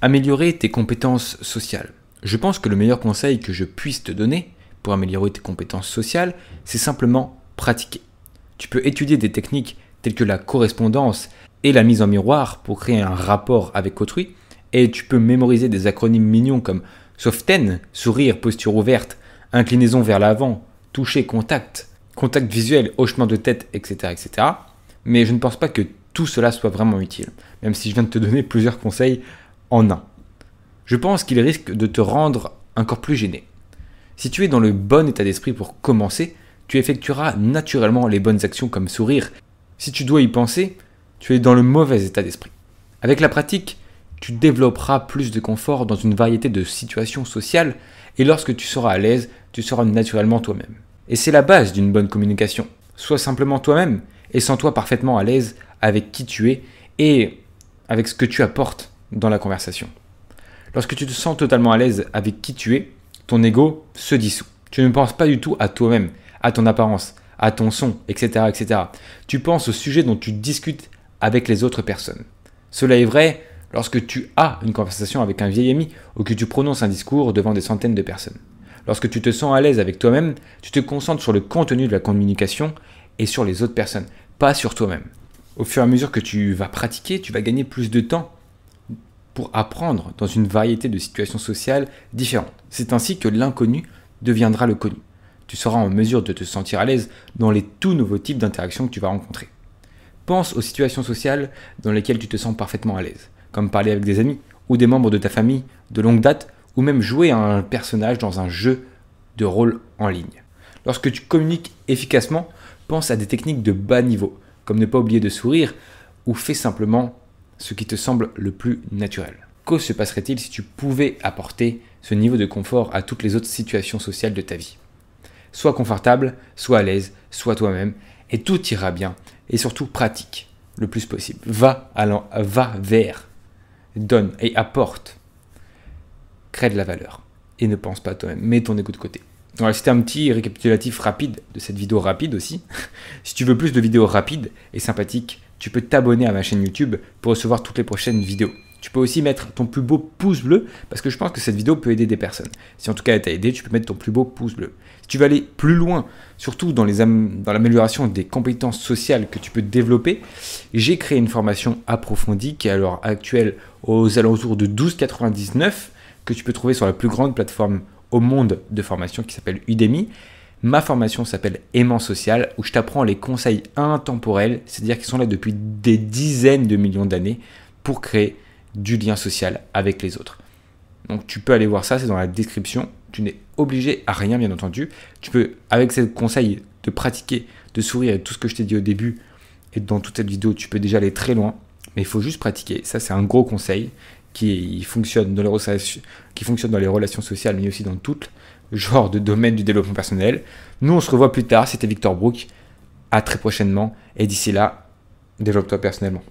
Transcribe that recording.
Améliorer tes compétences sociales. Je pense que le meilleur conseil que je puisse te donner pour améliorer tes compétences sociales, c'est simplement pratiquer. Tu peux étudier des techniques telles que la correspondance et la mise en miroir pour créer un rapport avec autrui, et tu peux mémoriser des acronymes mignons comme soften, sourire, posture ouverte, inclinaison vers l'avant, toucher, contact, contact visuel, hochement de tête, etc., etc. Mais je ne pense pas que tout cela soit vraiment utile, même si je viens de te donner plusieurs conseils en un. Je pense qu'il risque de te rendre encore plus gêné. Si tu es dans le bon état d'esprit pour commencer, tu effectueras naturellement les bonnes actions comme sourire. Si tu dois y penser, tu es dans le mauvais état d'esprit. Avec la pratique, tu développeras plus de confort dans une variété de situations sociales et lorsque tu seras à l'aise, tu seras naturellement toi-même. Et c'est la base d'une bonne communication. Sois simplement toi-même et sens-toi parfaitement à l'aise avec qui tu es et avec ce que tu apportes dans la conversation. Lorsque tu te sens totalement à l'aise avec qui tu es, ton ego se dissout. Tu ne penses pas du tout à toi-même, à ton apparence, à ton son, etc., etc. Tu penses au sujet dont tu discutes avec les autres personnes. Cela est vrai lorsque tu as une conversation avec un vieil ami ou que tu prononces un discours devant des centaines de personnes. Lorsque tu te sens à l'aise avec toi-même, tu te concentres sur le contenu de la communication et sur les autres personnes, pas sur toi-même. Au fur et à mesure que tu vas pratiquer, tu vas gagner plus de temps apprendre dans une variété de situations sociales différentes. C'est ainsi que l'inconnu deviendra le connu. Tu seras en mesure de te sentir à l'aise dans les tout nouveaux types d'interactions que tu vas rencontrer. Pense aux situations sociales dans lesquelles tu te sens parfaitement à l'aise, comme parler avec des amis ou des membres de ta famille de longue date, ou même jouer à un personnage dans un jeu de rôle en ligne. Lorsque tu communiques efficacement, pense à des techniques de bas niveau, comme ne pas oublier de sourire, ou fais simplement ce qui te semble le plus naturel. Que se passerait-il si tu pouvais apporter ce niveau de confort à toutes les autres situations sociales de ta vie? Sois confortable, sois à l'aise, sois toi-même, et tout ira bien. Et surtout, pratique le plus possible. Va, allant, va vers, donne et apporte. Crée de la valeur. Et ne pense pas à toi-même. Mets ton égo de côté. Voilà, c'était un petit récapitulatif rapide de cette vidéo rapide aussi. si tu veux plus de vidéos rapides et sympathiques, tu peux t'abonner à ma chaîne YouTube pour recevoir toutes les prochaines vidéos. Tu peux aussi mettre ton plus beau pouce bleu parce que je pense que cette vidéo peut aider des personnes. Si en tout cas elle t'a aidé, tu peux mettre ton plus beau pouce bleu. Si tu veux aller plus loin, surtout dans l'amélioration des compétences sociales que tu peux développer, j'ai créé une formation approfondie qui est à l'heure actuelle aux alentours de 12,99 que tu peux trouver sur la plus grande plateforme au monde de formation qui s'appelle Udemy. Ma formation s'appelle Aimant Social, où je t'apprends les conseils intemporels, c'est-à-dire qu'ils sont là depuis des dizaines de millions d'années pour créer du lien social avec les autres. Donc tu peux aller voir ça, c'est dans la description. Tu n'es obligé à rien, bien entendu. Tu peux, avec ces conseils, de pratiquer, de sourire et tout ce que je t'ai dit au début et dans toute cette vidéo, tu peux déjà aller très loin. Mais il faut juste pratiquer. Ça, c'est un gros conseil qui fonctionne dans les, qui fonctionne dans les relations sociales, mais aussi dans tout genre de domaine du développement personnel. Nous, on se revoit plus tard. C'était Victor Brook. À très prochainement. Et d'ici là, développe-toi personnellement.